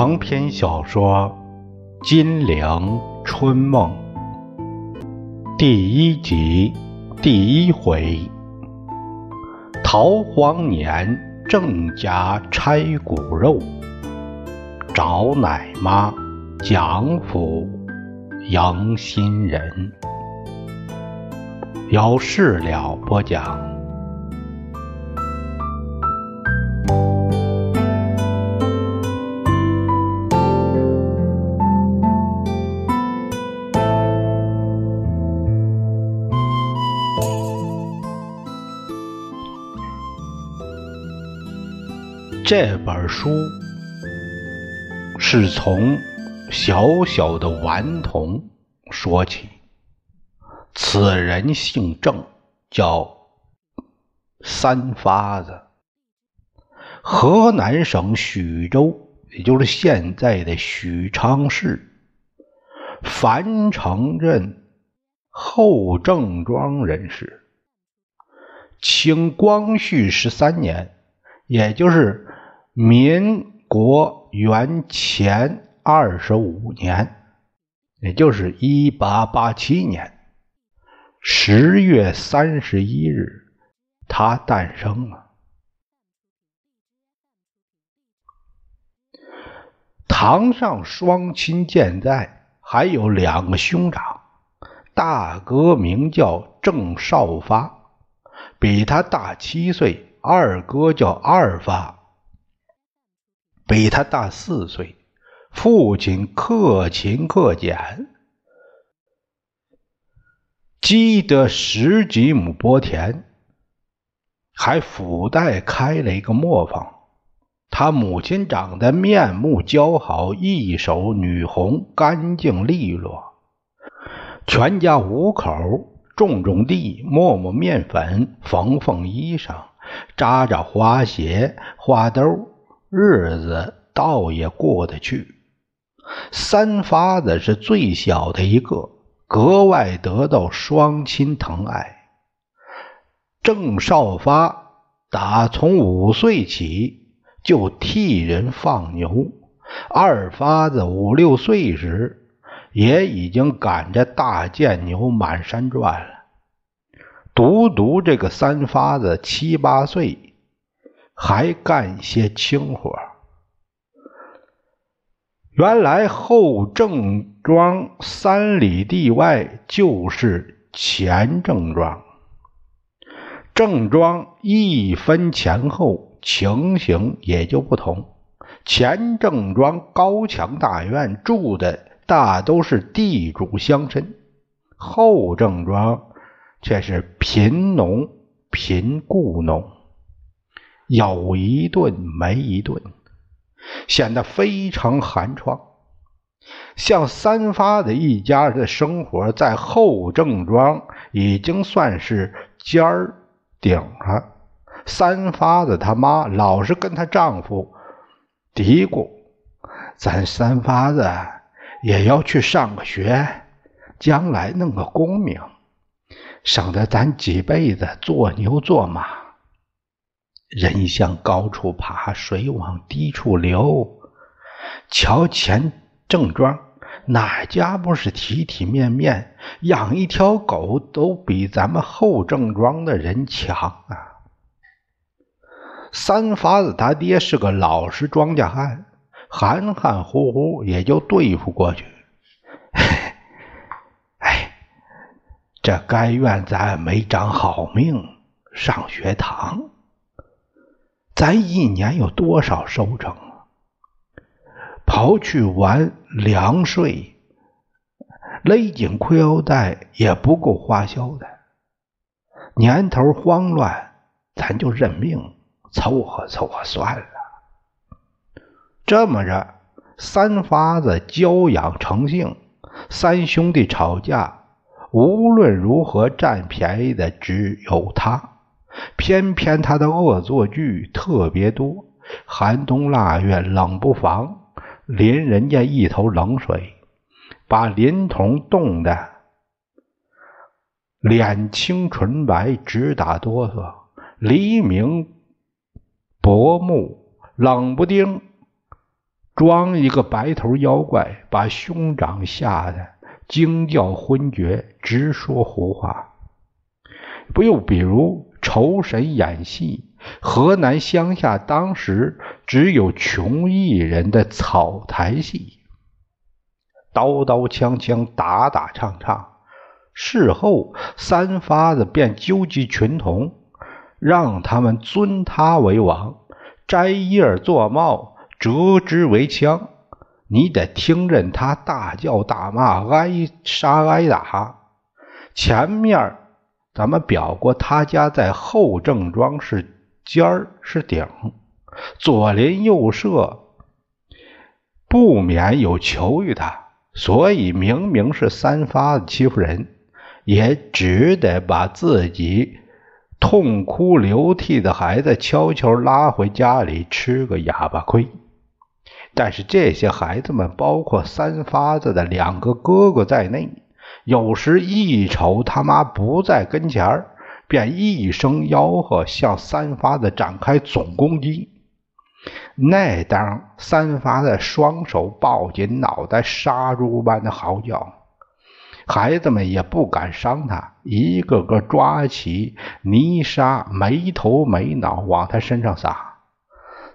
长篇小说《金陵春梦》第一集第一回：逃荒年，郑家拆骨肉，找奶妈蒋府迎新人。有事了播讲。这本书是从小小的顽童说起。此人姓郑，叫三发子，河南省许州，也就是现在的许昌市樊城镇后郑庄人士。清光绪十三年，也就是。民国元前二十五年，也就是一八八七年十月三十一日，他诞生了。堂上双亲健在，还有两个兄长，大哥名叫郑少发，比他大七岁；二哥叫二发。比他大四岁，父亲克勤克俭，积得十几亩薄田，还附带开了一个磨坊。他母亲长得面目姣好，一手女红，干净利落。全家五口种种地，磨磨面粉，缝缝衣裳，扎扎花鞋、花兜。日子倒也过得去。三发子是最小的一个，格外得到双亲疼爱。郑少发打从五岁起就替人放牛，二发子五六岁时也已经赶着大贱牛满山转了。独独这个三发子七八岁。还干些轻活。原来后郑庄三里地外就是前郑庄，郑庄一分前后，情形也就不同。前郑庄高墙大院，住的大都是地主乡绅；后郑庄却是贫农、贫雇农。有一顿没一顿，显得非常寒窗。像三发的一家人的生活，在后正庄已经算是尖儿顶了。三发的他妈老是跟她丈夫嘀咕：“咱三发子也要去上个学，将来弄个功名，省得咱几辈子做牛做马。”人向高处爬，水往低处流。瞧前正庄，哪家不是体体面面？养一条狗都比咱们后正庄的人强啊！三发子他爹是个老实庄稼汉，含含糊糊也就对付过去。哎，这该怨咱没长好命，上学堂。咱一年有多少收成啊？刨去完粮税，勒紧裤腰带也不够花销的。年头慌乱，咱就认命，凑合凑合算了。这么着，三发子娇养成性，三兄弟吵架，无论如何占便宜的只有他。偏偏他的恶作剧特别多，寒冬腊月冷不防淋人家一头冷水，把林童冻得脸青唇白，直打哆嗦。黎明薄暮，冷不丁装一个白头妖怪，把兄长吓得惊叫昏厥，直说胡话。不又比如仇神演戏，河南乡下当时只有穷艺人的草台戏，刀刀枪枪，打打唱唱。事后，三发子便纠集群童，让他们尊他为王，摘叶做帽，折枝为枪。你得听任他大叫大骂，挨杀挨打。前面。咱们表过，他家在后正庄是尖儿是顶，左邻右舍不免有求于他，所以明明是三发子欺负人，也只得把自己痛哭流涕的孩子悄悄拉回家里吃个哑巴亏。但是这些孩子们，包括三发子的两个哥哥在内。有时一瞅他妈不在跟前便一声吆喝，向三发子展开总攻击。那当三发子双手抱紧脑袋，杀猪般的嚎叫，孩子们也不敢伤他，一个个抓起泥沙，没头没脑往他身上撒。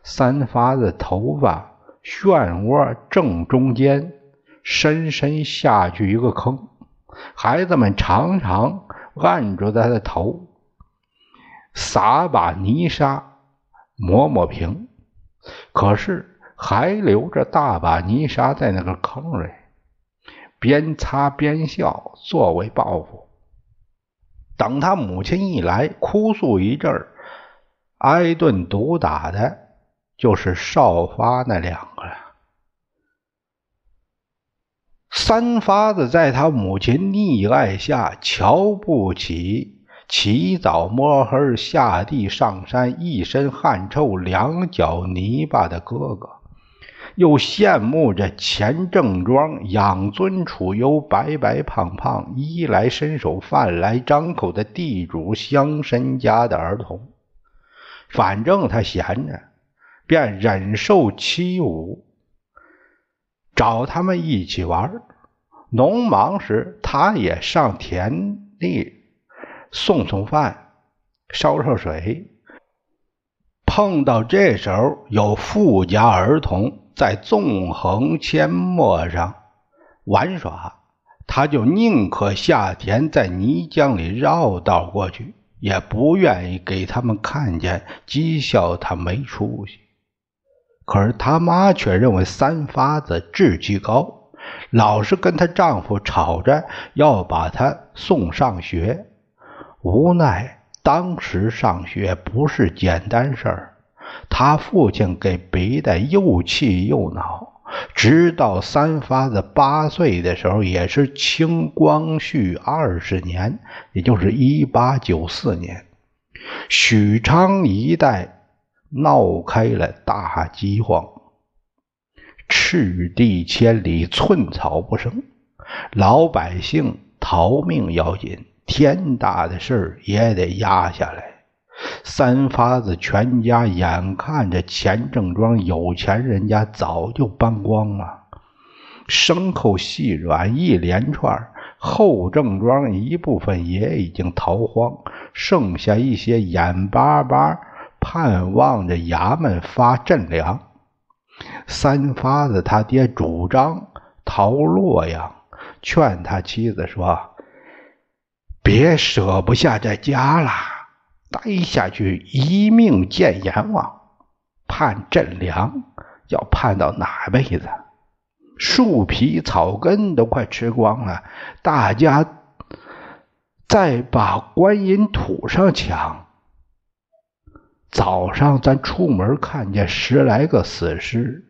三发子头发漩涡正中间，深深下去一个坑。孩子们常常按住他的头，撒把泥沙抹抹平，可是还留着大把泥沙在那个坑里，边擦边笑，作为报复。等他母亲一来，哭诉一阵儿挨顿毒打的，就是少发那两个了。三发子在他母亲溺爱下，瞧不起起早摸黑下地上山、一身汗臭、两脚泥巴的哥哥，又羡慕着钱正庄养尊处优、白白胖胖、衣来伸手、饭来张口的地主乡绅家的儿童。反正他闲着，便忍受欺侮。找他们一起玩农忙时，他也上田地送送饭、烧烧水。碰到这时候有富家儿童在纵横阡陌上玩耍，他就宁可下田在泥浆里绕道过去，也不愿意给他们看见，讥笑他没出息。可是他妈却认为三发子志气高，老是跟她丈夫吵着要把她送上学。无奈当时上学不是简单事儿，他父亲给逼得又气又恼。直到三发子八岁的时候，也是清光绪二十年，也就是一八九四年，许昌一带。闹开了大饥荒，赤地千里，寸草不生，老百姓逃命要紧，天大的事也得压下来。三发子全家眼看着钱正庄有钱人家早就搬光了，牲口细软一连串，后正庄一部分也已经逃荒，剩下一些眼巴巴。盼望着衙门发赈粮，三发子他爹主张逃洛阳，劝他妻子说：“别舍不下这家了，待下去一命见阎王。盼赈粮要盼到哪辈子？树皮草根都快吃光了，大家再把观音土上抢。”早上咱出门看见十来个死尸，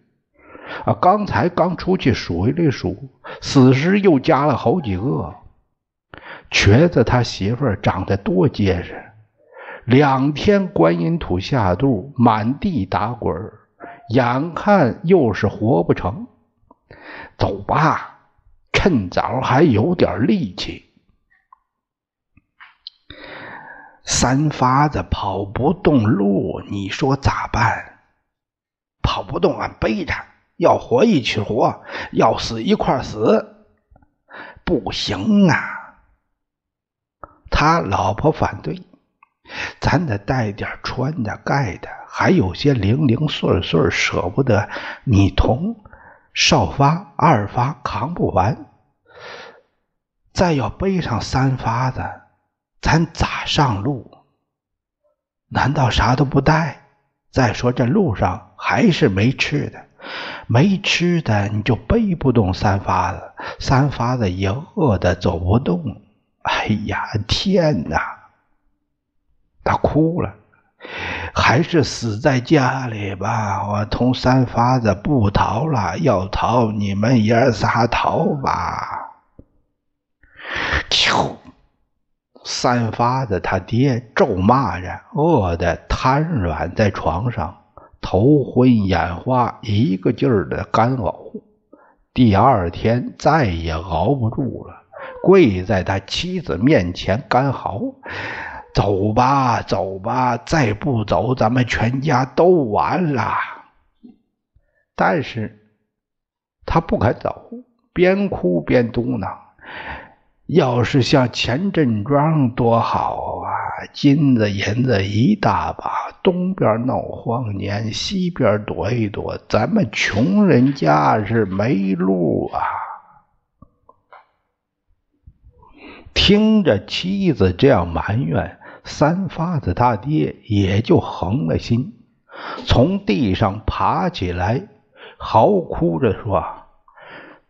啊，刚才刚出去数一数，死尸又加了好几个。瘸子他媳妇儿长得多结实，两天观音土下肚，满地打滚眼看又是活不成。走吧，趁早还有点力气。三发子跑不动路，你说咋办？跑不动，俺背着，要活一起活，要死一块死，不行啊！他老婆反对，咱得带点穿的、盖的，还有些零零碎碎舍不得。你同少发、二发扛不完，再要背上三发子，咱咋上路？难道啥都不带？再说这路上还是没吃的。没吃的，你就背不动三发子，三发子也饿得走不动。哎呀，天哪！他哭了，还是死在家里吧。我同三发子不逃了，要逃你们爷仨逃吧。啾！三发子他爹咒骂着，饿得瘫软在床上。头昏眼花，一个劲儿的干呕。第二天再也熬不住了，跪在他妻子面前干嚎：“走吧，走吧，再不走，咱们全家都完了。”但是，他不肯走，边哭边嘟囔：“要是像钱振庄多好啊！”金子银子一大把，东边闹荒年，西边躲一躲，咱们穷人家是没路啊！听着妻子这样埋怨，三发子他爹也就横了心，从地上爬起来，嚎哭着说：“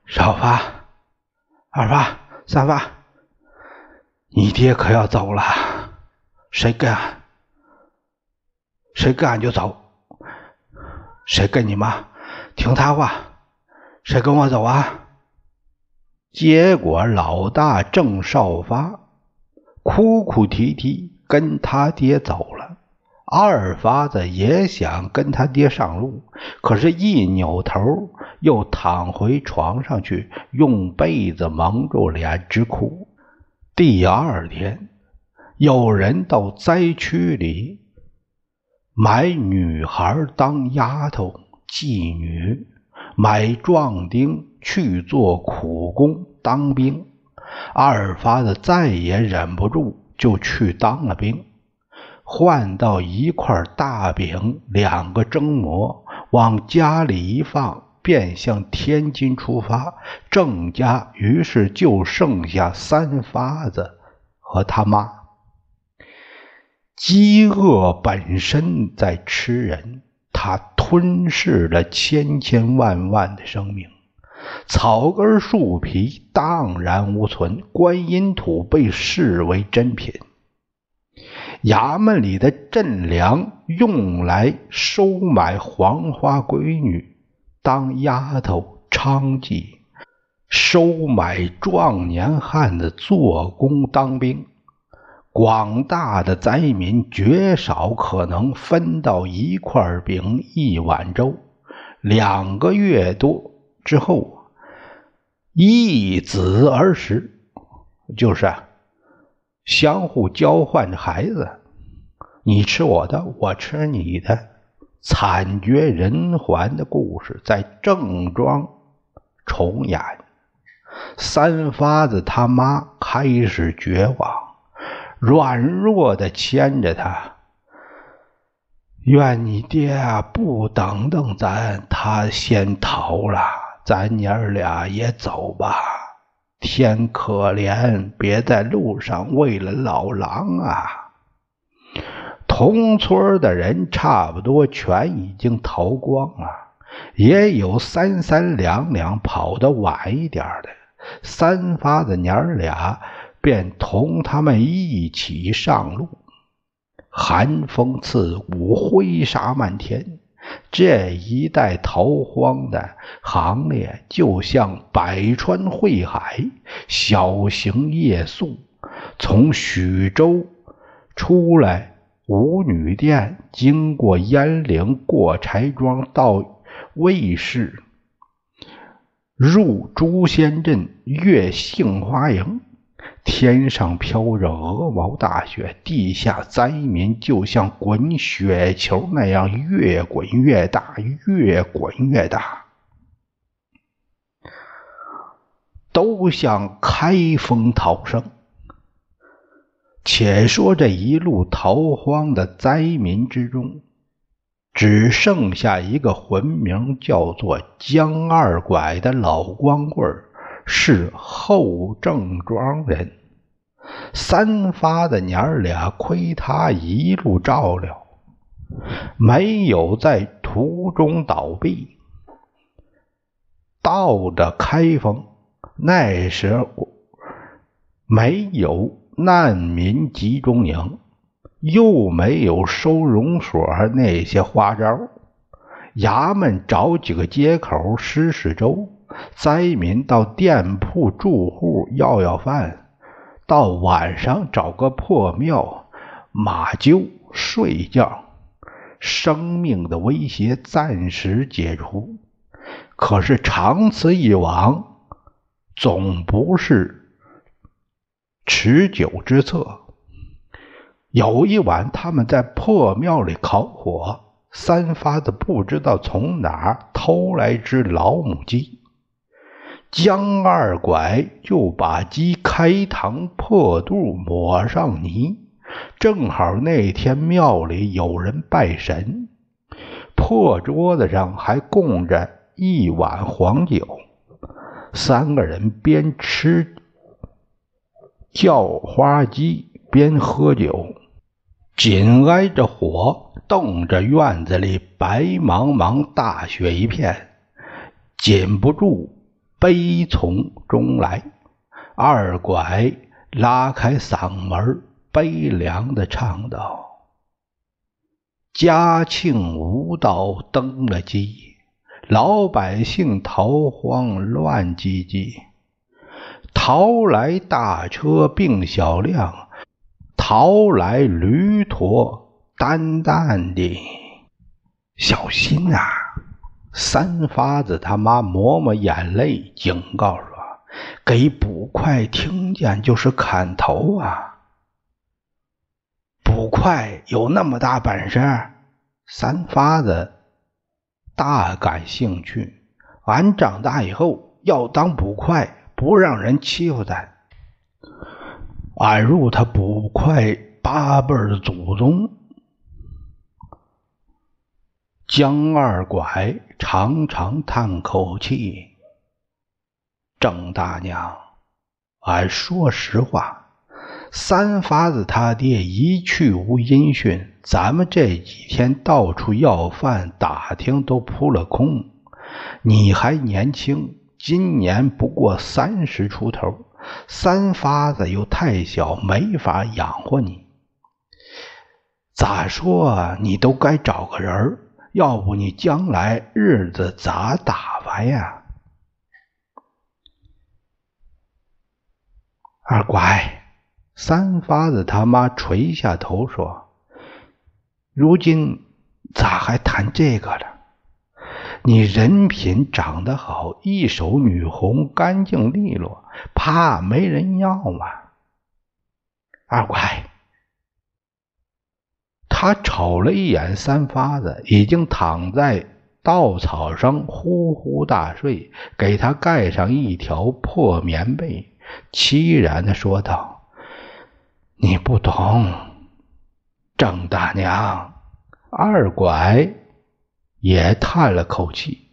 少发、二发、三发，你爹可要走了。”谁干，谁干就走。谁跟你妈听他话，谁跟我走啊？结果老大郑少发哭哭啼啼跟他爹走了。二发子也想跟他爹上路，可是，一扭头又躺回床上去，用被子蒙住脸直哭。第二天。有人到灾区里买女孩当丫头、妓女，买壮丁去做苦工、当兵。二发子再也忍不住，就去当了兵，换到一块大饼、两个蒸馍，往家里一放，便向天津出发。郑家于是就剩下三发子和他妈。饥饿本身在吃人，它吞噬了千千万万的生命。草根树皮荡然无存，观音土被视为珍品。衙门里的赈粮用来收买黄花闺女当丫头娼妓，收买壮年汉子做工当兵。广大的灾民绝少可能分到一块饼、一碗粥。两个月多之后，一子而食，就是相互交换着孩子，你吃我的，我吃你的，惨绝人寰的故事在郑庄重演。三发子他妈开始绝望。软弱的牵着他，愿你爹不等等咱，他先逃了，咱娘儿俩也走吧。天可怜，别在路上喂了老狼啊！同村的人差不多全已经逃光了，也有三三两两跑得晚一点的。三发子娘俩。便同他们一起上路，寒风刺骨，灰沙漫天。这一带逃荒的行列，就像百川汇海，小行夜宿。从徐州出来，五女店经过鄢陵过柴庄到魏氏入诛仙阵越杏花营天上飘着鹅毛大雪地下灾民就像滚雪球那样越滚越大越滚越大。都想开封逃生。且说这一路逃荒的灾民之中，只剩下一个魂名叫做江二拐的老光棍是后郑庄人。三发的娘儿俩亏他一路照料，没有在途中倒闭。到的开封，那时候没有。难民集中营又没有收容所那些花招，衙门找几个街口施施粥，灾民到店铺住户要要饭，到晚上找个破庙马厩睡觉，生命的威胁暂时解除。可是长此以往，总不是。持久之策。有一晚，他们在破庙里烤火，三发子不知道从哪儿偷来只老母鸡，江二拐就把鸡开膛破肚，抹上泥。正好那天庙里有人拜神，破桌子上还供着一碗黄酒，三个人边吃。叫花鸡边喝酒，紧挨着火，瞪着院子里白茫茫大雪一片，禁不住悲从中来。二拐拉开嗓门，悲凉的唱道：“嘉庆无道登了基，老百姓逃荒乱唧唧。”逃来大车并小辆，逃来驴驼担担的，小心呐！三发子他妈抹抹眼泪，警告说：“给捕快听见就是砍头啊！”捕快有那么大本事？三发子大感兴趣。俺长大以后要当捕快。不让人欺负咱，俺入他捕快八辈的祖宗。江二拐长长叹口气：“郑大娘，俺说实话，三发子他爹一去无音讯，咱们这几天到处要饭打听都扑了空。你还年轻。”今年不过三十出头，三发子又太小，没法养活你。咋说你都该找个人要不你将来日子咋打发呀？二乖，三发子他妈垂下头说：“如今咋还谈这个了？”你人品长得好，一手女红，干净利落，怕没人要吗？二乖，他瞅了一眼三发子，已经躺在稻草上呼呼大睡，给他盖上一条破棉被，凄然的说道：“你不懂，郑大娘，二拐。”也叹了口气。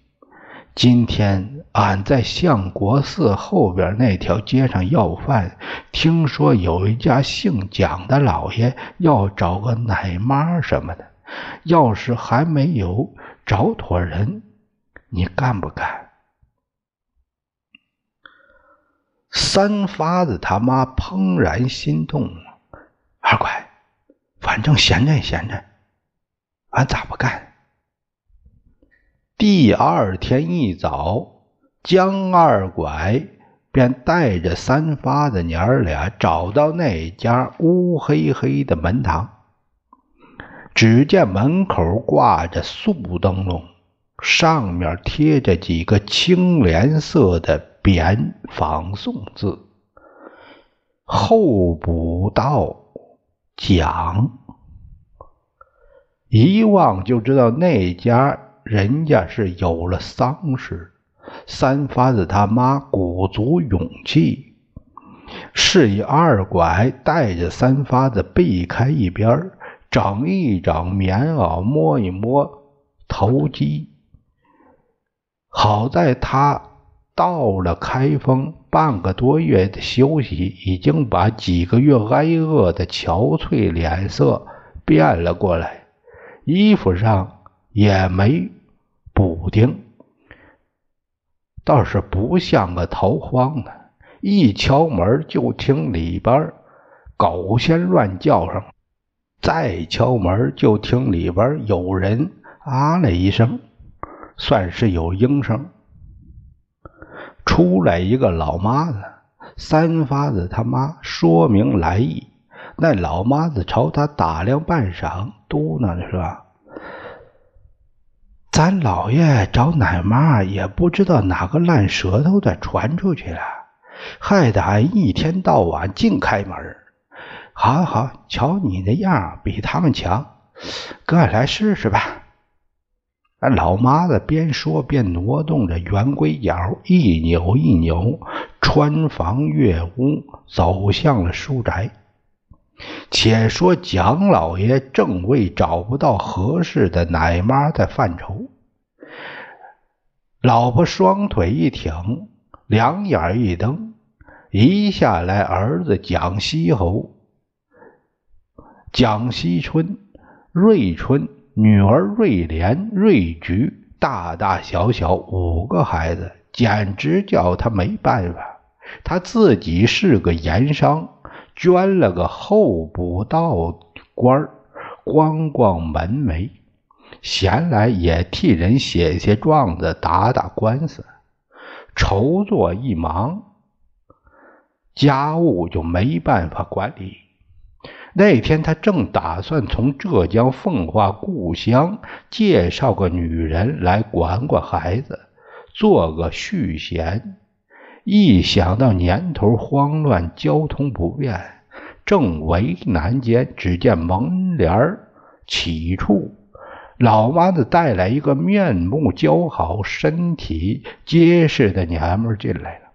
今天俺在相国寺后边那条街上要饭，听说有一家姓蒋的老爷要找个奶妈什么的。要是还没有找妥人，你干不干？三发子他妈怦然心动。二乖，反正闲着也闲着，俺咋不干？第二天一早，江二拐便带着三发的娘儿俩找到那家乌黑黑的门堂。只见门口挂着素灯笼，上面贴着几个青莲色的匾仿宋字：“候补道蒋。”一望就知道那家。人家是有了丧事，三发子他妈鼓足勇气，示意二拐带着三发子避开一边，整一整棉袄，摸一摸头肌。好在他到了开封半个多月的休息，已经把几个月挨饿的憔悴脸色变了过来，衣服上也没补丁，倒是不像个逃荒的。一敲门就听里边狗先乱叫上，再敲门就听里边有人啊了一声。算是有应声，出来一个老妈子，三发子他妈说明来意。那老妈子朝他打量半晌，嘟囔着说：“咱老爷找奶妈，也不知道哪个烂舌头的传出去了，害得俺一天到晚净开门。好好，瞧你那样，比他们强，哥来试试吧。”老妈子边说边挪动着圆规角，一扭一扭，穿房越屋，走向了书宅。且说蒋老爷正为找不到合适的奶妈在犯愁，老婆双腿一挺，两眼一瞪，一下来儿子蒋西侯、蒋西春、瑞春。女儿瑞莲、瑞菊，大大小小五个孩子，简直叫他没办法。他自己是个盐商，捐了个候补道官儿光光门楣，闲来也替人写写状子、打打官司，筹作一忙，家务就没办法管理。那天，他正打算从浙江奉化故乡介绍个女人来管管孩子，做个续弦。一想到年头慌乱，交通不便，正为难间，只见门帘起处，老妈子带来一个面目姣好、身体结实的娘们进来了。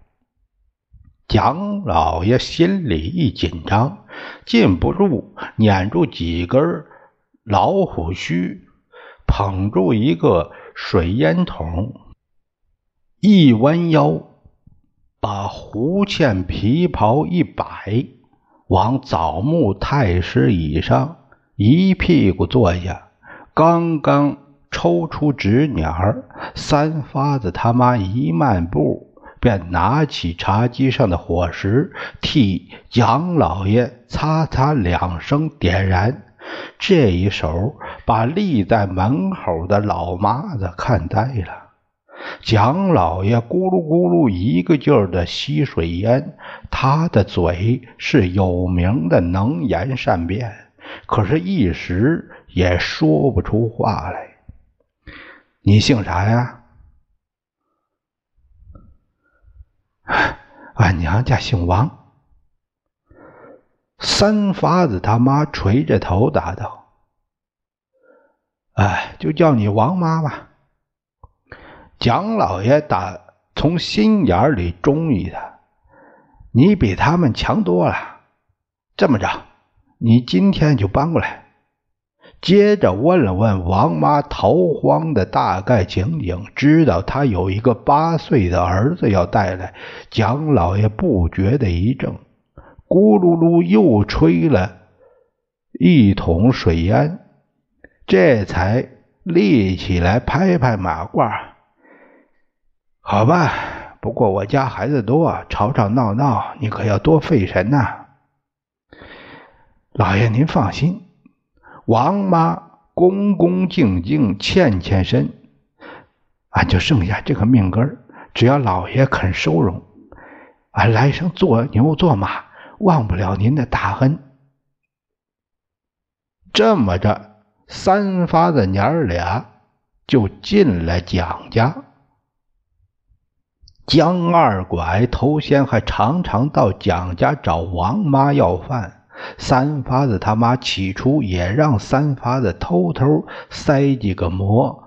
蒋老爷心里一紧张。禁不住捻住几根老虎须，捧住一个水烟筒，一弯腰，把胡茜皮袍一摆，往枣木太师椅上一屁股坐下。刚刚抽出纸捻儿，三发子他妈一漫步。便拿起茶几上的火石，替蒋老爷擦擦两声，点燃。这一手把立在门口的老妈子看呆了。蒋老爷咕噜咕噜一个劲儿的吸水烟，他的嘴是有名的能言善辩，可是，一时也说不出话来。你姓啥呀？俺娘家姓王，三发子他妈垂着头答道：“哎，就叫你王妈吧。”蒋老爷打从心眼里中意他，你比他们强多了。这么着，你今天就搬过来。接着问了问王妈逃荒的大概情景，知道她有一个八岁的儿子要带来。蒋老爷不觉的一怔，咕噜噜又吹了一桶水烟，这才立起来拍拍马褂。好吧，不过我家孩子多，吵吵闹闹，你可要多费神呐。老爷您放心。王妈恭恭敬敬欠欠身，俺就剩下这个命根只要老爷肯收容，俺来生做牛做马，忘不了您的大恩。这么着，三发的娘儿俩就进了蒋家。江二拐头先还常常到蒋家找王妈要饭。三发子他妈起初也让三发子偷偷塞几个馍，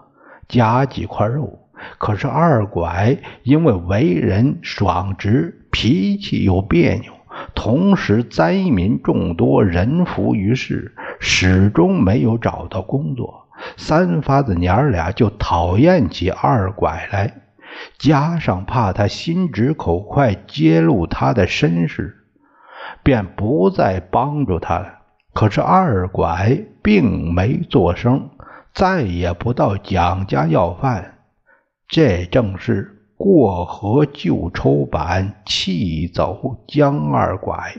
夹几块肉，可是二拐因为为人爽直，脾气又别扭，同时灾民众多，人浮于事，始终没有找到工作。三发子娘儿俩就讨厌起二拐来，加上怕他心直口快揭露他的身世，便不再帮助他了。可是二拐并没作声，再也不到蒋家要饭。这正是过河就抽板，气走江二拐。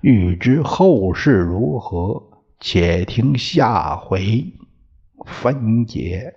欲知后事如何，且听下回分解。